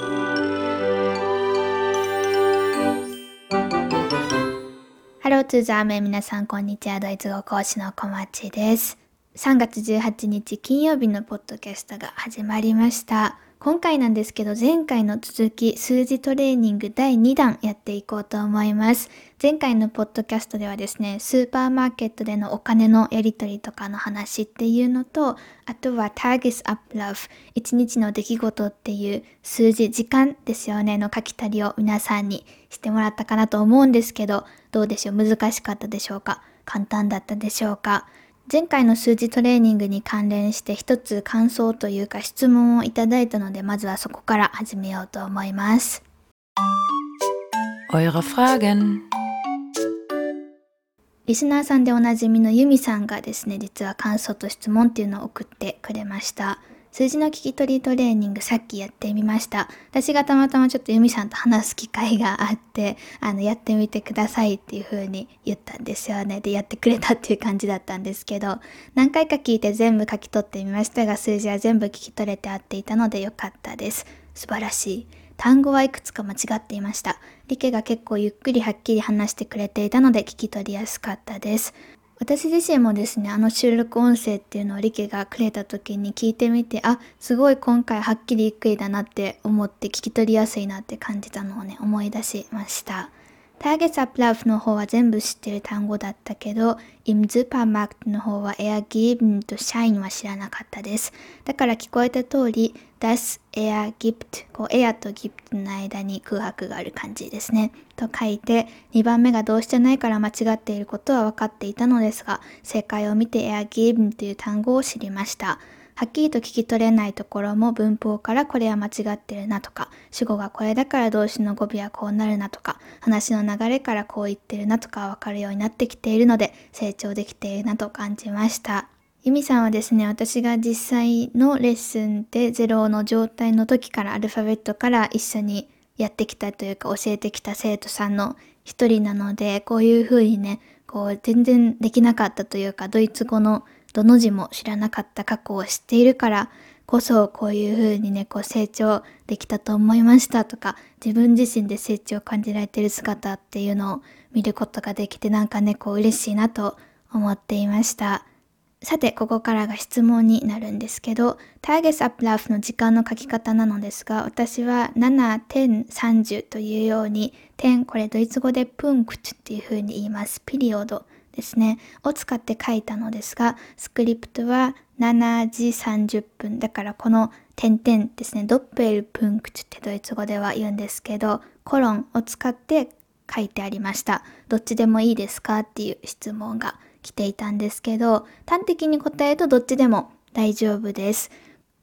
ハローツーザーメン皆さんこんにちは。ドイツ語講師の小町です。3月18日金曜日のポッドキャストが始まりました。今回なんですけど前回の続き数字トレーニング第2弾やっていこうと思います。前回のポッドキャストではですね、スーパーマーケットでのお金のやり取りとかの話っていうのと、あとは Targets Up Love、1日の出来事っていう数字、時間ですよね、の書き足りを皆さんにしてもらったかなと思うんですけど、どうでしょう？難しかったでしょうか？簡単だったでしょうか？前回の数字トレーニングに関連して一つ感想というか質問をいただいたのでまずはそこから始めようと思います。リスナーさんでおなじみのユミさんがですね実は感想と質問っていうのを送ってくれました。数字の聞き取りトレーニングさっきやってみました。私がたまたまちょっとユミさんと話す機会があって、あの、やってみてくださいっていう風に言ったんですよね。で、やってくれたっていう感じだったんですけど、何回か聞いて全部書き取ってみましたが、数字は全部聞き取れて合っていたのでよかったです。素晴らしい。単語はいくつか間違っていました。リケが結構ゆっくりはっきり話してくれていたので聞き取りやすかったです。私自身もですね、あの収録音声っていうのをリケがくれた時に聞いてみて、あ、すごい今回はっきりゆっくりだなって思って聞き取りやすいなって感じたのをね、思い出しました。ターゲットアップラフの方は全部知ってる単語だったけど、イムズパーマークの方はエアギブンとシャインは知らなかったです。だから聞こえた通り、das er gibt こうエアとギプトの間に空白がある感じですね。と書いて、2番目が動詞じゃないから間違っていることは分かっていたのですが、正解を見てエアギブンという単語を知りました。はっきりと聞き取れないところも文法からこれは間違ってるなとか、主語がこれだから動詞の語尾はこうなるなとか、話の流れからこう言ってるなとかわかるようになってきているので、成長できているなと感じました。ユミさんはですね、私が実際のレッスンでゼロの状態の時からアルファベットから一緒にやってきたというか教えてきた生徒さんの一人なので、こういうふうにね、こう全然できなかったというか、ドイツ語のどの字も知らなかった過去を知っているからこそこういうふうにねこう成長できたと思いましたとか自分自身で成長を感じられてる姿っていうのを見ることができてなんかねこう嬉しいなと思っていました。さて、ここからが質問になるんですけど、ターゲスアップラフの時間の書き方なのですが、私は7、10、30というように、10、これドイツ語でプンクチュっていう風に言います。ピリオド。ですね、を使って書いたのですが、スクリプトは7時30分。だからこの点々ですね、ドッペルプンクチってドイツ語では言うんですけど、コロンを使って書いてありました。どっちでもいいですかっていう質問が来ていたんですけど、端的に答えるとどっちでも大丈夫です。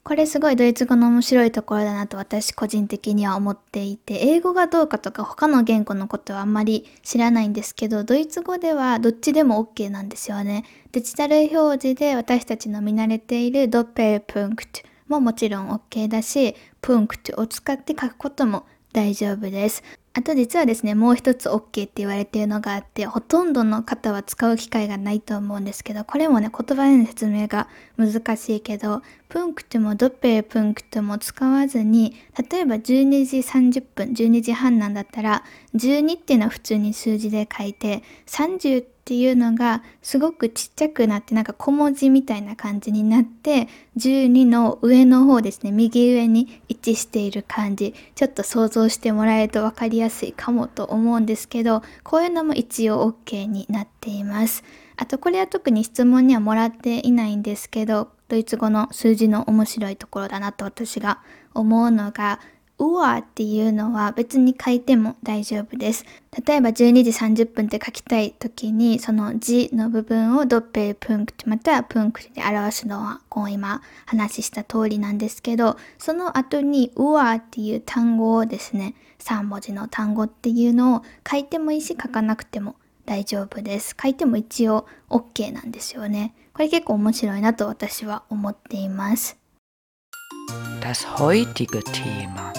これすごいドイツ語の面白いところだなと私個人的には思っていて、英語がどうかとか他の言語のことはあんまり知らないんですけど、ドイツ語ではどっちでも OK なんですよね。デジタル表示で私たちの見慣れているドッペルプンクトももちろん OK だし、プンクトを使って書くことも大丈夫です。あと実はですね、もう一つ OK って言われているのがあって、ほとんどの方は使う機会がないと思うんですけど、これもね、言葉での説明が難しいけど、プンクトもドッペルプンクトも使わずに、例えば12時30分、12時半なんだったら、12っていうのは普通に数字で書いて、30ってっていうのがすごくちっちゃくなってなんか小文字みたいな感じになって12の上の方ですね。右上に位置している感じ。ちょっと想像してもらえると分かりやすいかもと思うんですけどこういうのも一応 OK になっています。あとこれは特に質問にはもらっていないんですけどドイツ語の数字の面白いところだなと私が思うのがうわっていうのは別に書いても大丈夫です。例えば12時30分って書きたい時にその字の部分をドッペルプンクトまたはプンクトで表すのはこう今話した通りなんですけどその後にうわっていう単語をですね3文字の単語っていうのを書いてもいいし書かなくても大丈夫です。書いても一応 OK なんですよね。これ結構面白いなと私は思っています。Das heutige Thema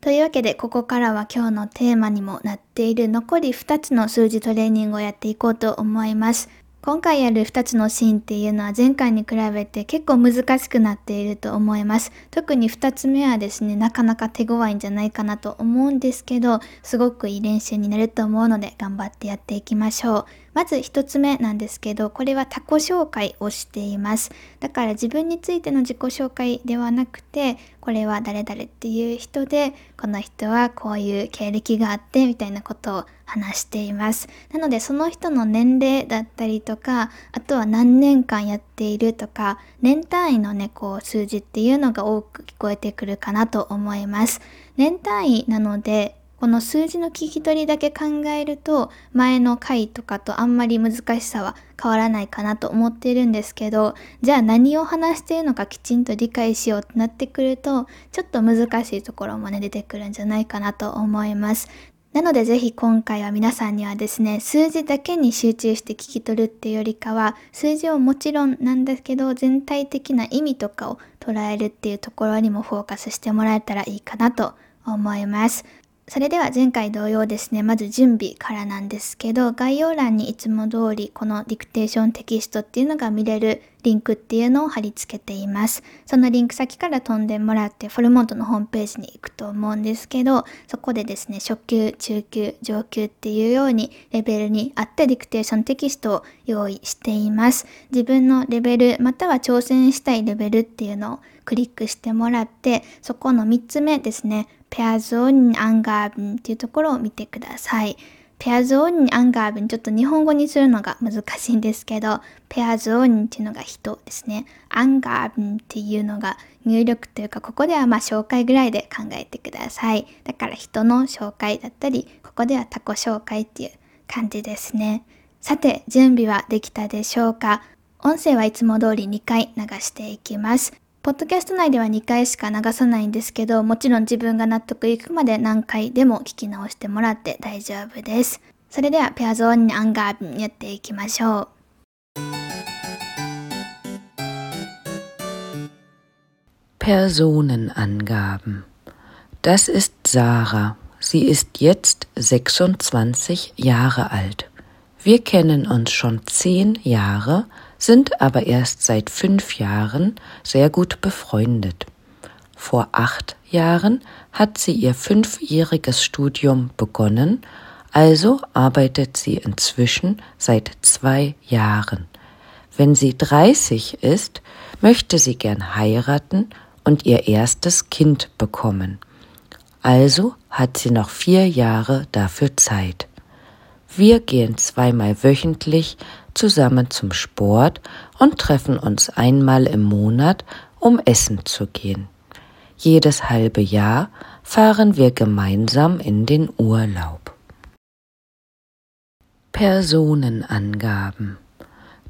というわけでここからは今日のテーマにもなっている残り2つの数字トレーニングをやっていこうと思います。今回やる2つのシーンっていうのは前回に比べて結構難しくなっていると思います。特に2つ目はですね、なかなか手強いんじゃないかなと思うんですけど、すごくいい練習になると思うので頑張ってやっていきましょう。まず1つ目なんですけど、これは他己紹介をしています。だから自分についての自己紹介ではなくて、これは誰々っていう人で、この人はこういう経歴があってみたいなことを話しています。なのでその人の年齢だったりとか、あとは何年間やっているとか、年単位のね、こう数字っていうのが多く聞こえてくるかなと思います。年単位なので、この数字の聞き取りだけ考えると前の回とかとあんまり難しさは変わらないかなと思っているんですけどじゃあ何を話しているのかきちんと理解しようってなってくるとちょっと難しいところもね出てくるんじゃないかなと思いますなのでぜひ今回は皆さんにはですね、数字だけに集中して聞き取るっていうよりかは、数字をもちろんなんですけど、全体的な意味とかを捉えるっていうところにもフォーカスしてもらえたらいいかなと思います。それでは前回同様ですね、まず準備からなんですけど、概要欄にいつも通りこのディクテーションテキストっていうのが見れるリンクっていうのを貼り付けています。そのリンク先から飛んでもらってフォルモントのホームページに行くと思うんですけど、そこでですね、初級、中級、上級っていうようにレベルに合ったディクテーションテキストを用意しています。自分のレベルまたは挑戦したいレベルっていうのをクリックしてもらって、そこの3つ目ですね、Personenangaben っていうところを見てください。Personenangaben ちょっと日本語にするのが難しいんですけど、Person っていうのが人ですね。Angaben っていうのが入力というか、ここではまあ紹介ぐらいで考えてください。だから人の紹介だったり、ここでは他己紹介っていう感じですね。さて、準備はできたでしょうか？音声はいつも通り2回流していきます。ポッドキャスト内では2回しか流さないんですけど、もちろん自分が納得いくまで何回でも聞き直してもらって大丈夫です。それでは、ペアゾーンにアンガーブやっていきましょう。Personenangaben. Das ist Sarah. Sie ist jetzt 26 Jahre alt. Wir kennen uns schon zehn Jahre, sind aber erst seit fünf Jahren sehr gut befreundet. Vor acht Jahren hat sie ihr fünfjähriges Studium begonnen, also arbeitet sie inzwischen seit zwei Jahren. Wenn sie 30 ist, möchte sie gern heiraten und ihr erstes Kind bekommen. Also hat sie noch vier Jahre dafür Zeit. Wir gehen zweimal wöchentlich zusammen zum Sport und treffen uns einmal im Monat, um essen zu gehen. Jedes halbe Jahr fahren wir gemeinsam in den Urlaub. Personenangaben.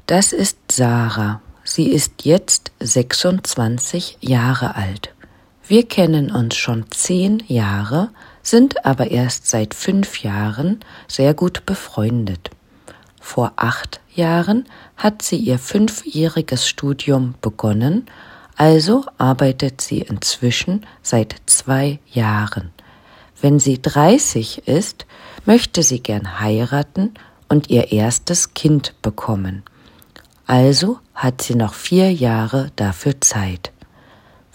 Das ist Sarah. Sie ist jetzt 26 Jahre alt. Wir kennen uns schon zehn Jahre, sind aber erst seit fünf Jahren sehr gut befreundet. Vor acht Jahren hat sie ihr fünfjähriges Studium begonnen, also arbeitet sie inzwischen seit zwei Jahren. Wenn sie 30 ist, möchte sie gern heiraten und ihr erstes Kind bekommen. Also hat sie noch vier Jahre dafür Zeit.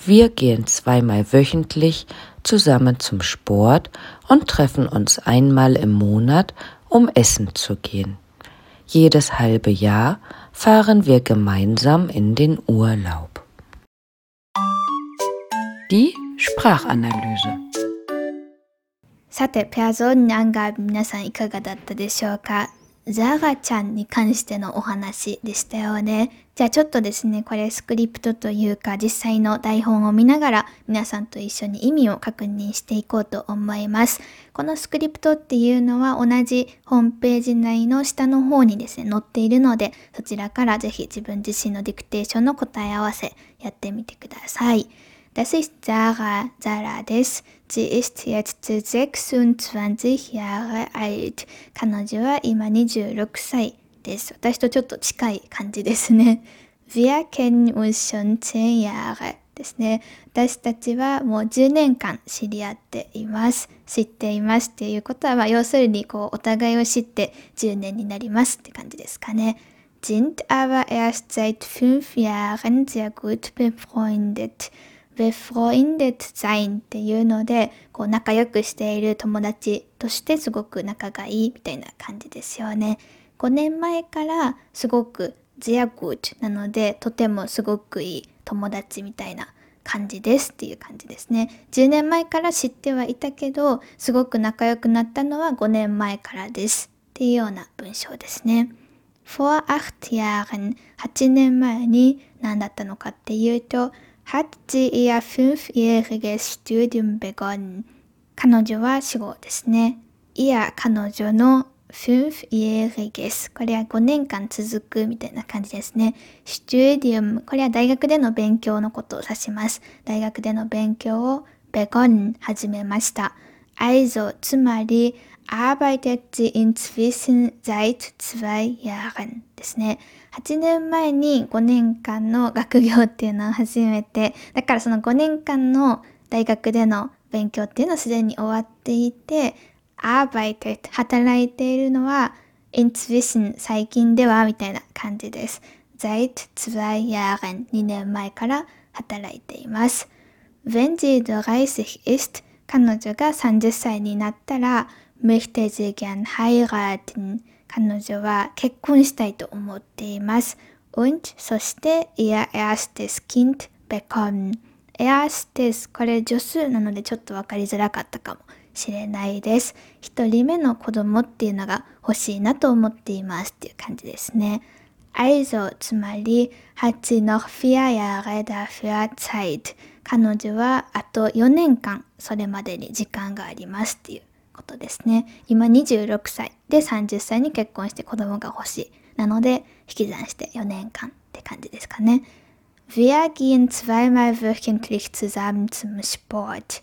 Wir gehen zweimal wöchentlich zusammen zum Sport und treffen uns einmal im Monat, um essen zu gehen. Jedes halbe Jahr fahren wir gemeinsam in den Urlaub. Die Sprachanalyse さて、ペアゾーンにアンガー皆さんいかがだったでしょうか ザガちゃんに関してのお話でしたよね。じゃあちょっとですね、これスクリプトというか実際の台本を見ながら皆さんと一緒に意味を確認していこうと思います。このスクリプトっていうのは同じホームページ内の下の方にですね、載っているので、そちらからぜひ自分自身のディクテーションの答え合わせやってみてください。Das ist Sarah, Sarah です。Sie ist jetzt 26 Jahre alt. 彼女は今26歳です。私とちょっと近い感じですね。Wir kennen uns schon 10 Jahre ですね。私たちはもう10年間知り合っています。知っていますっていうことは、まあ、要するにこうお互いを知って10年になりますって感じですかね。sind aber erst seit fünf Jahren sehr gut befreundet. Befreundet sein っていうので、こう仲良くしている友達としてすごく仲がいいみたいな感じですよね。5年前からすごく sehr gut なので、とてもすごくいい友達みたいな感じですっていう感じですね。10年前から知ってはいたけど、すごく仲良くなったのは5年前からですっていうような文章ですね。vor 8 Jahren 8年前に何だったのかっていうと hat sie ihr fünfjähriges Studium begonnen 彼女は死後ですね。いや彼女の fünfjähriges これは5年間続くみたいな感じですね。Studium これは大学での勉強のことを指します。大学での勉強を begonnen 始めました。also つまり arbeitet sie inzwischen seit zwei Jahren ですね。8年前に5年間の学業っていうのを始めて、だからその5年間の大学での勉強っていうのはすでに終わっていて、arbeitet 働いているのは inzwischen 最近ではみたいな感じです。seit zwei Jahren 2年前から働いています。wenn sie 30 ist 彼女が30歳になったら möchte sie gern heiraten 彼女は結婚したいと思っています。und そして ihr erstes Kind bekommen erstes これ助数なのでちょっとわかりづらかったかもしれないです。一人目の子供っていうのが欲しいなと思っていますっていう感じですね。also つまり hat sie noch vier Jahre dafür Zeit 彼女はあと4年間それまでに時間がありますっていうことですね。今26歳で30歳に結婚して子供が欲しい。なので引き算して4年間って感じですかね。Wir gehen zweimal wöchentlich zusammen zum Sport.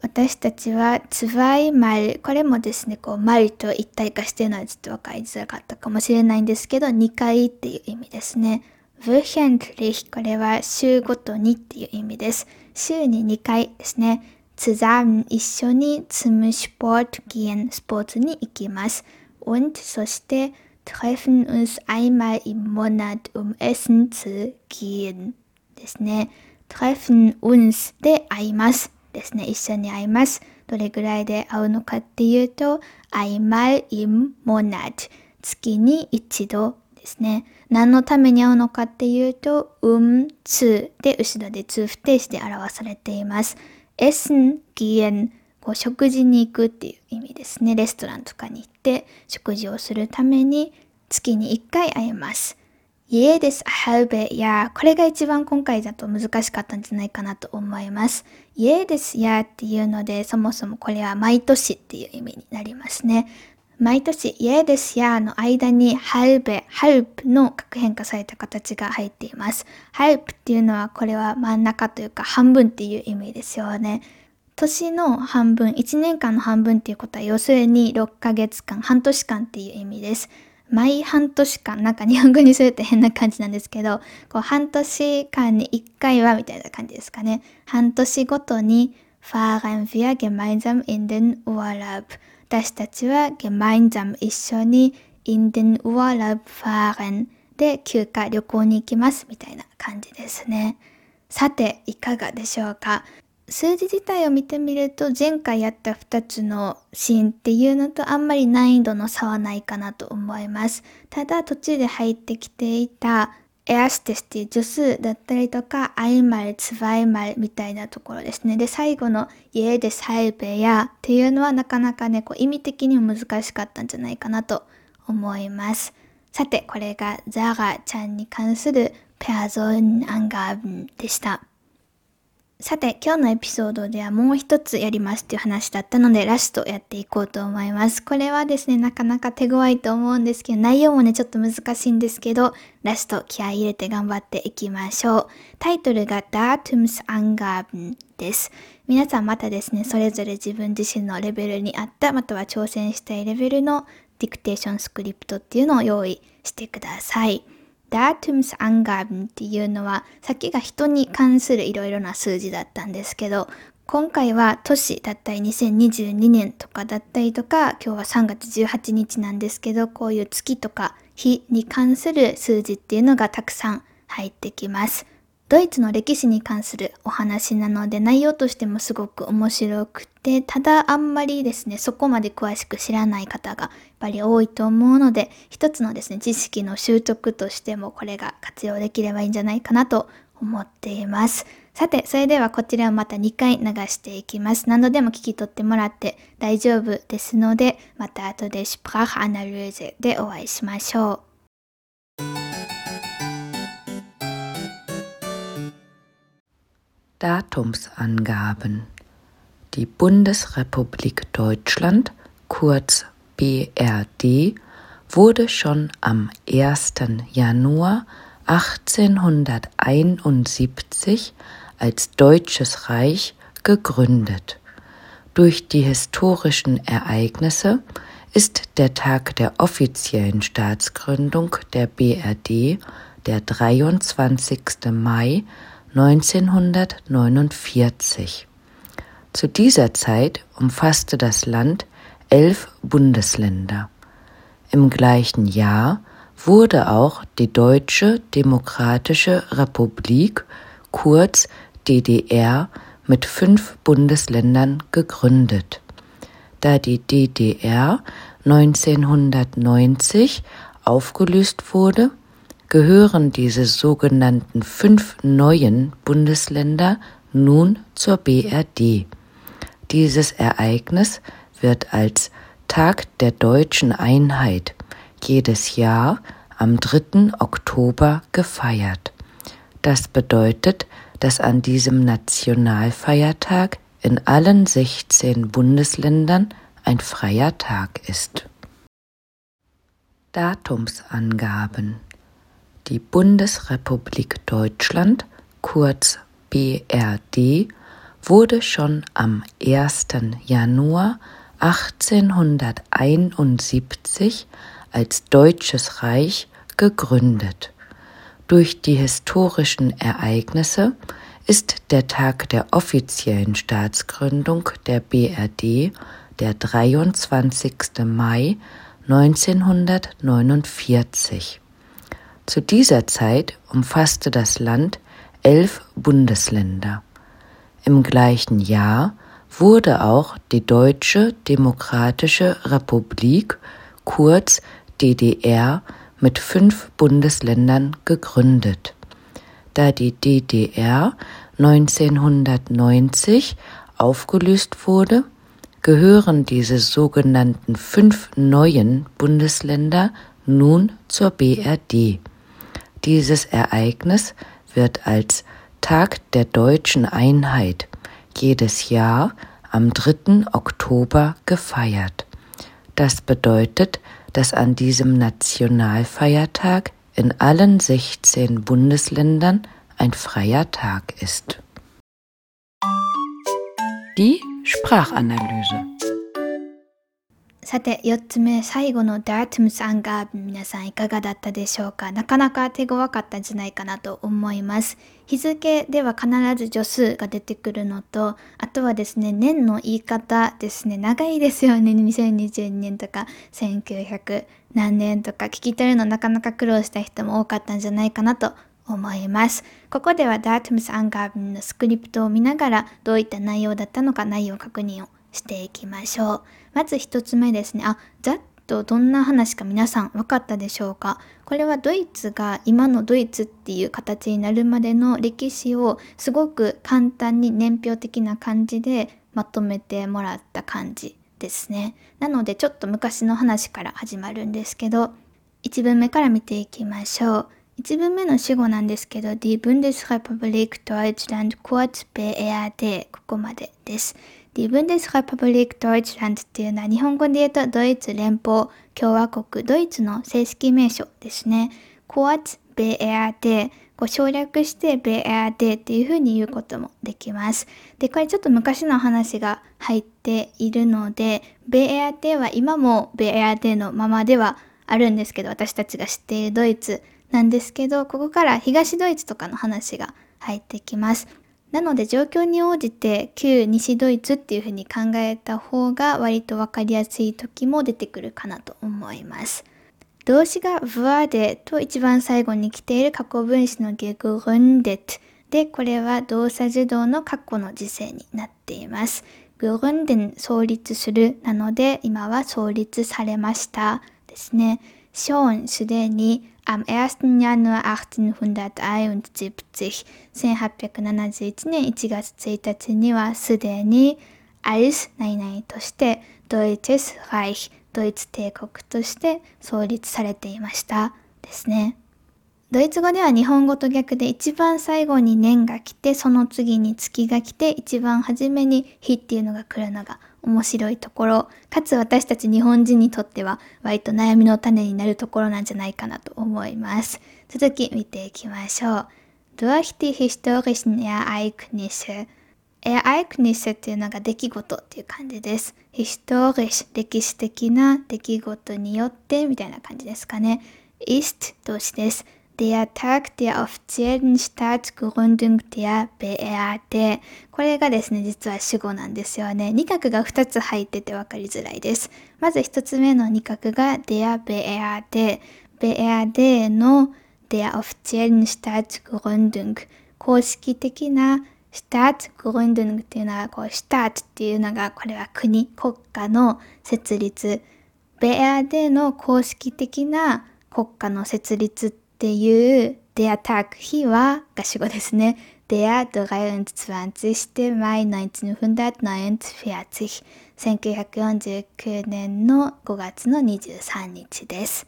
私たちは zweimal これもですね、こう、マルと一体化してるのはちょっと分かりづらかったかもしれないんですけど、2回っていう意味ですね。wöchentlich これは週ごとにっていう意味です。週に2回ですね。Zusammen 一緒に zum Sport gehen スポーツに行きます。und そして treffen uns einmal im Monat um essen zu gehen ですね。treffen uns で会いますですね。一緒に会います。どれぐらいで会うのかっていうと einmal im Monat 月に一度ですね。何のために会うのかっていうと um zu で後ろで通不定詞で表されています。Essen gehen こう食事に行くっていう意味ですね。レストランとかに行って食事をするために月に1回会えます。家です。あ、ハーベやこれが一番今回だと難しかったんじゃないかなと思います。家ですやっていうのでそもそもこれは毎年っていう意味になりますね。毎年家ですやの間に halbe、halb の核変化された形が入っています。halb っていうのはこれは真ん中というか半分っていう意味ですよね。年の半分、1年間の半分っていうことは要するに6ヶ月間、半年間っていう意味です。毎半年間、なんか日本語にすると変な感じなんですけど、こう半年間に1回はみたいな感じですかね。半年ごとに fahren wir gemeinsam in den Urlaub 私たちは gemeinsam 一緒に in den Urlaub fahren で休暇旅行に行きますみたいな感じですね。さて、いかがでしょうか？数字自体を見てみると前回やった2つのシーンっていうのとあんまり難易度の差はないかなと思います。ただ途中で入ってきていたエアステスっていう助数だったりとか、アイマル、ツバイマルみたいなところですね。で、最後のイエデサイベヤっていうのはなかなかね、こう意味的にも難しかったんじゃないかなと思います。さて、これがザガちゃんに関するペアゾーンアンガーブンでした。さて、今日のエピソードではもう一つやりますっていう話だったので、ラストやっていこうと思います。これはですね、なかなか手強いと思うんですけど、内容もね、ちょっと難しいんですけど、ラスト気合入れて頑張っていきましょう。タイトルが Datums a n g a b n です。皆さんまたですね、それぞれ自分自身のレベルに合った、または挑戦したいレベルのディクテーションスクリプトっていうのを用意してください。Datumsangaben っていうのは、さっきが人に関するいろいろな数字だったんですけど、今回は年だったり2022年とかだったりとか、今日は3月18日なんですけど、こういう月とか日に関する数字っていうのがたくさん入ってきます。ドイツの歴史に関するお話なので内容としてもすごく面白くて、ただあんまりですね、そこまで詳しく知らない方がやっぱり多いと思うので、一つのですね、知識の習得としてもこれが活用できればいいんじゃないかなと思っています。さて、それではこちらをまた2回流していきます。何度でも聞き取ってもらって大丈夫ですので、また後で Sprachanalyse でお会いしましょう。Datumsangaben. Die Bundesrepublik Deutschland, kurz BRD, wurde schon am 1. Januar 1871 als Deutsches Reich gegründet. Durch die historischen Ereignisse ist der Tag der offiziellen Staatsgründung der BRD der 23. Mai 1949. Zu dieser Zeit umfasste das Land elf Bundesländer. Im gleichen Jahr wurde auch die Deutsche Demokratische Republik, kurz DDR, mit fünf Bundesländern gegründet. Da die DDR 1990 aufgelöst wurde, gehören diese sogenannten fünf neuen Bundesländer nun zur BRD. Dieses Ereignis wird als Tag der deutschen Einheit jedes Jahr am 3. Oktober gefeiert. Das bedeutet, dass an diesem Nationalfeiertag in allen 16 Bundesländern ein freier Tag ist. Datumsangaben die Bundesrepublik Deutschland, kurz BRD, wurde schon am 1. Januar 1871 als Deutsches Reich gegründet. Durch die historischen Ereignisse ist der Tag der offiziellen Staatsgründung der BRD der 23. Mai 1949. Zu dieser Zeit umfasste das Land elf Bundesländer. Im gleichen Jahr wurde auch die Deutsche Demokratische Republik, kurz DDR, mit fünf Bundesländern gegründet. Da die DDR 1990 aufgelöst wurde, gehören diese sogenannten fünf neuen Bundesländer nun zur BRD. Dieses Ereignis wird als Tag der deutschen Einheit jedes Jahr am 3. Oktober gefeiert. Das bedeutet, dass an diesem Nationalfeiertag in allen 16 Bundesländern ein freier Tag ist. Die Sprachanalyse さて、4つ目、最後の Datums Angaben 皆さんいかがだったでしょうか？なかなか手強かったんじゃないかなと思います。日付では必ず助数が出てくるのと、あとはですね、年の言い方ですね、長いですよね。2022年とか1900何年とか聞き取るのなかなか苦労した人も多かったんじゃないかなと思います。ここでは Datums Angaben のスクリプトを見ながらどういった内容だったのか内容確認をしていきましょう。まず一つ目ですね。あ、ざっとどんな話か皆さん分かったでしょうか？これはドイツが今のドイツっていう形になるまでの歴史をすごく簡単に年表的な感じでまとめてもらった感じですね。なのでちょっと昔の話から始まるんですけど、1文目から見ていきましょう。1文目の主語なんですけど、Die Bundesrepublik Deutschland kurz BRD ここまでです。Die Bundesrepublik Deutschland っていうのは日本語で言うとドイツ連邦共和国ドイツの正式名称ですね。Kurz BRD こう省略して BRD っていう風に言うこともできます。で、これちょっと昔の話が入っているので、BRD は今も BRD のままではあるんですけど、私たちが知っているドイツなんですけど、ここから東ドイツとかの話が入ってきます。なので状況に応じて旧西ドイツっていうふうに考えた方が割と分かりやすい時も出てくるかなと思います。動詞が wurde と一番最後に来ている過去分詞の gegründet で、これは動作受動の過去の時世になっています。gründen 創立するなので、今は創立されましたですね。schon すでに am 1. Januar 1871 1871年1月1日にはすでに als 何々として Deutsches Reich ドイツ帝国として創立されていましたですね。ドイツ語では日本語と逆で一番最後に年が来てその次に月が来て一番初めに日っていうのが来るのが面白いところかつ私たち日本人にとっては割と悩みの種になるところなんじゃないかなと思います続き見ていきましょう Durch die historischen Ereignisse Ereignisse っていうのが出来事っていう感じです。historisch 歴史的な出来事によってみたいな感じですかね。ist 動詞です。Der Tag der offiziellen Staatsgründung der BRD これがですね、実は主語なんですよね。二角が2つ入ってて分かりづらいです。まず1つ目の二角が der BRD。BRD の der offiziellen Staatsgründung 公式的なシュターツ・グルンドゥングっていうのは、こう、シュターツっていうのが、これは国、国家の設立。ベアでの公式的な国家の設立っていう、デアターク日は、が主語ですね。Der 23. Mai 1949 1949年の5月の23日です。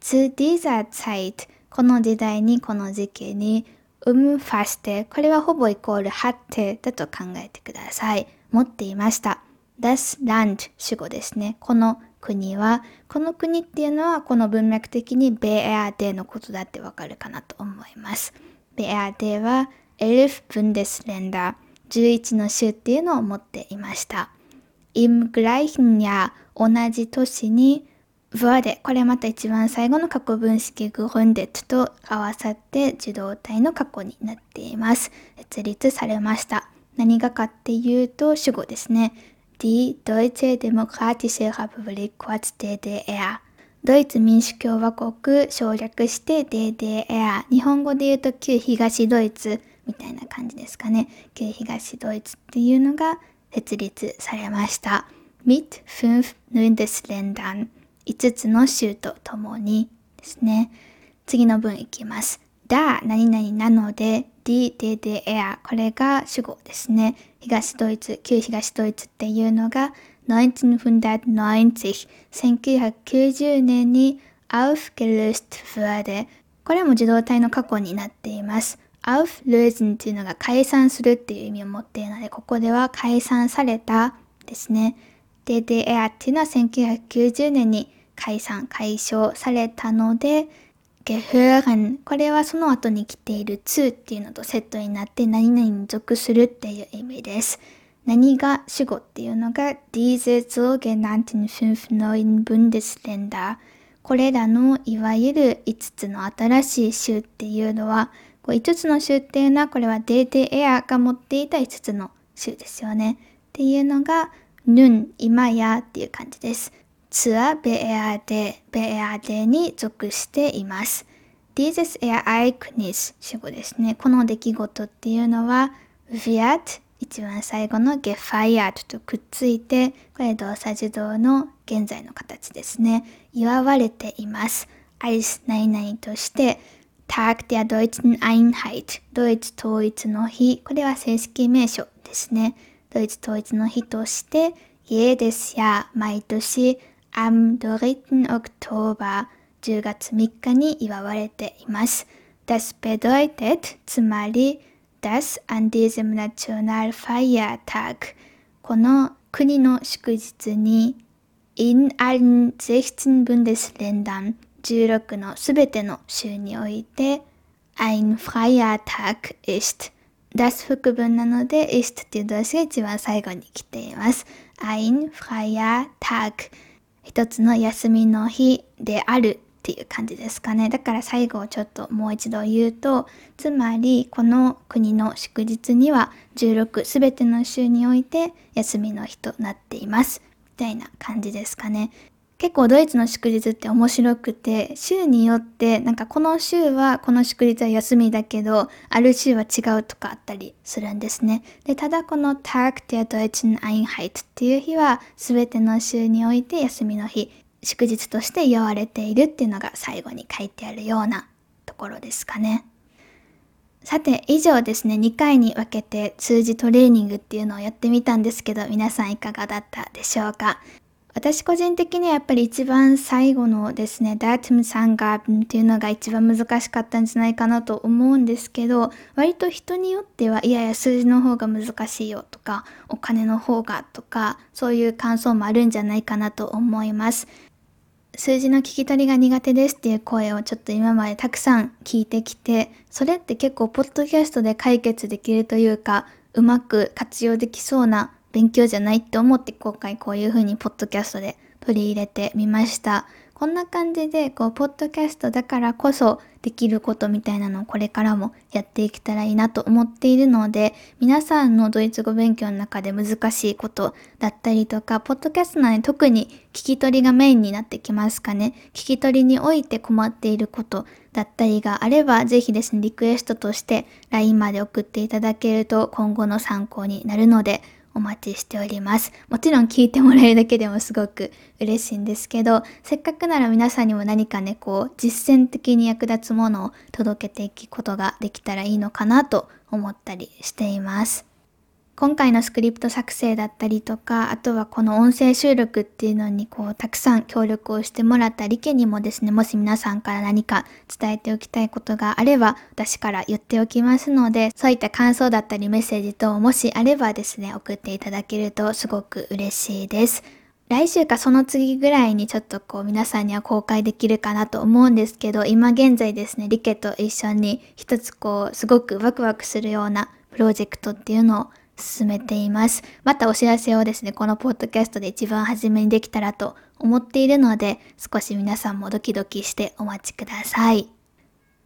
Zu dieser Zeit この時代にこの時期にうむファステ、これはほぼイコールハッテだと考えてください。持っていました。das Land 主語ですね。この国は、この国っていうのはこの文脈的にベエアデのことだってわかるかなと思います。ベエアデはエルフ・ブンデスレンダー、11の州っていうのを持っていました。im gleichen Jahr 同じ年に wurde これまた一番最後の過去分式 gründet と合わさって受動体の過去になっています。設立されました。何がかっていうと主語ですね。Die Deutsche Demokratische Republik kurz DDR ドイツ民主共和国省略して DDR 日本語で言うと旧東ドイツみたいな感じですかね。旧東ドイツっていうのが設立されました。mit fünf Bundesländern 5つの州とともにですね。次の文いきます。だ、何々なので、d, d, d, er これが主語ですね。東ドイツ、旧東ドイツっていうのが1990 1990年に aufgelöst wurde これも自動体の過去になっています。auflösen っていうのが解散するっていう意味を持っているので、ここでは解散されたですね。DDR っていうのは1990年に解散、解消されたので、gehören これはその後に来ている to っていうのとセットになって何々に属するっていう意味です。何が主語っていうのが diese sogenannten fünf neuen Bundesländer これらのいわゆる5つの新しい州っていうのは5つの州っていうのはこれは DDR が持っていた5つの州ですよねっていうのが nun 今やっていう感じです。ツアベエアデ、ベエアデに属しています。Dieses Ereignis 主語ですね。この出来事っていうのは wird 一番最後の gefeiert とくっついて、これ動作受動の現在の形ですね。祝われています。als 何々として Tag der Deutschen Einheit ドイツ統一の日。これは正式名称ですね。ドイツ統一の日として jedes Jahr 毎年 am 3. Oktober 10月3日に祝われています。Das bedeutet つまり das an diesem Nationalfeiertag この国の祝日に in allen 16 Bundesländern 16のすべての州において ein Feiertag ist das 副文なので ist っていう動詞が一番最後に来ています。ein Feiertag 一つの休みの日であるっていう感じですかね。だから最後をちょっともう一度言うと、つまりこの国の祝日には16すべての週において休みの日となっています。みたいな感じですかね。結構ドイツの祝日って面白くて、週によってなんかこの週はこの祝日は休みだけど、ある週は違うとかあったりするんですね。で、ただこの Tag der Deutschen Einheit っていう日は全ての週において休みの日、祝日として言われているっていうのが最後に書いてあるようなところですかね。さて、以上ですね、2回に分けて数字トレーニングっていうのをやってみたんですけど、皆さんいかがだったでしょうか？私個人的にはやっぱり一番最後のですね、ダートムサンガーブンっていうのが一番難しかったんじゃないかなと思うんですけど、割と人によっては、いやいや数字の方が難しいよとか、お金の方がとか、そういう感想もあるんじゃないかなと思います。数字の聞き取りが苦手ですっていう声をちょっと今までたくさん聞いてきて、それって結構ポッドキャストで解決できるというか、うまく活用できそうな勉強じゃないって思って今回こういう風にポッドキャストで取り入れてみました。こんな感じで、こう、ポッドキャストだからこそできることみたいなのをこれからもやっていけたらいいなと思っているので、皆さんのドイツ語勉強の中で難しいことだったりとか、ポッドキャストなので特に聞き取りがメインになってきますかね。聞き取りにおいて困っていることだったりがあれば、ぜひですね、リクエストとして LINE まで送っていただけると今後の参考になるので、お待ちしております。もちろん聞いてもらえるだけでもすごく嬉しいんですけど、せっかくなら皆さんにも何かね、こう、実践的に役立つものを届けていくことができたらいいのかなと思ったりしています。今回のスクリプト作成だったりとか、あとはこの音声収録っていうのにこう、たくさん協力をしてもらった理家にもですね、もし皆さんから何か伝えておきたいことがあれば、私から言っておきますので、そういった感想だったりメッセージ等もしあればですね、送っていただけるとすごく嬉しいです。来週かその次ぐらいにちょっとこう皆さんには公開できるかなと思うんですけど、今現在ですね、リケと一緒に一つこう、すごくワクワクするようなプロジェクトっていうのを進めています。またお知らせをですね、このポッドキャストで一番初めにできたらと思っているので、少し皆さんもドキドキしてお待ちください。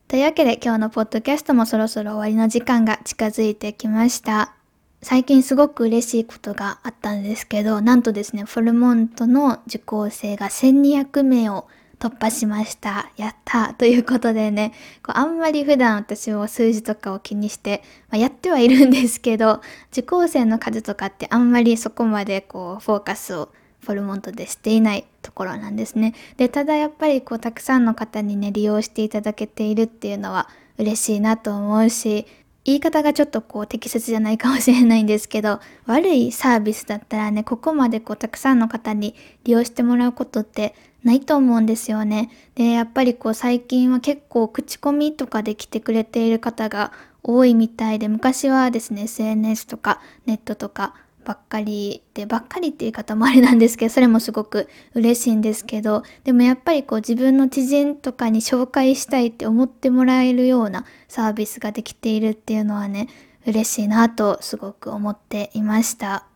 というわけで今日のポッドキャストもそろそろ終わりの時間が近づいてきました。最近すごく嬉しいことがあったんですけど、なんとですね、フォルモントの受講生が1200名を突破しました。やったということでね、こうあんまり普段私も数字とかを気にして、まあ、やってはいるんですけど、受講生の数とかってあんまりそこまでこうフォーカスをフォルモントでしていないところなんですね。で、ただやっぱりこうたくさんの方にね、利用していただけているっていうのは嬉しいなと思うし、言い方がちょっとこう適切じゃないかもしれないんですけど、悪いサービスだったらね、ここまでこうたくさんの方に利用してもらうことってないと思うんですよね。で、やっぱりこう最近は結構口コミとかで来てくれている方が多いみたいで、昔はですね、SNS とかネットとかばっかりで、ばっかりっていう方もあれなんですけど、それもすごく嬉しいんですけど、でもやっぱりこう自分の知人とかに紹介したいって思ってもらえるようなサービスができているっていうのはね、嬉しいなとすごく思っていました。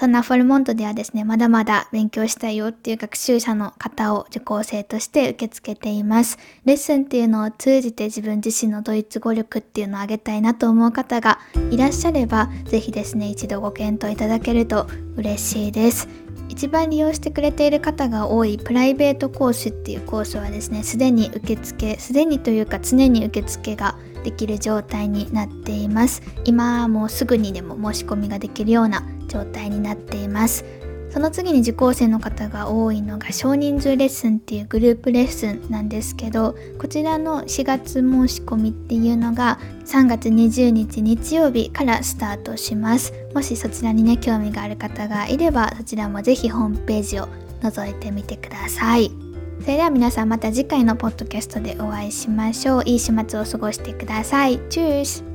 そんなフォルモントではですね、まだまだ勉強したいよっていう学習者の方を受講生として受け付けています。レッスンっていうのを通じて自分自身のドイツ語力っていうのを上げたいなと思う方がいらっしゃれば、ぜひですね、一度ご検討いただけると嬉しいです。一番利用してくれている方が多いプライベート講師っていうコースはですね、すでに受付、すでにというか常に受付ができる状態になっています今もうすぐにでも申し込みができるような状態になっていますその次に受講生の方が多いのが少人数レッスンっていうグループレッスンなんですけどこちらの4月申し込みっていうのが3月20日日曜日からスタートしますもしそちらにね興味がある方がいればそちらもぜひホームページを覗いてみてください。それでは皆さんまた次回のポッドキャストでお会いしましょう。いい週末を過ごしてください。チュース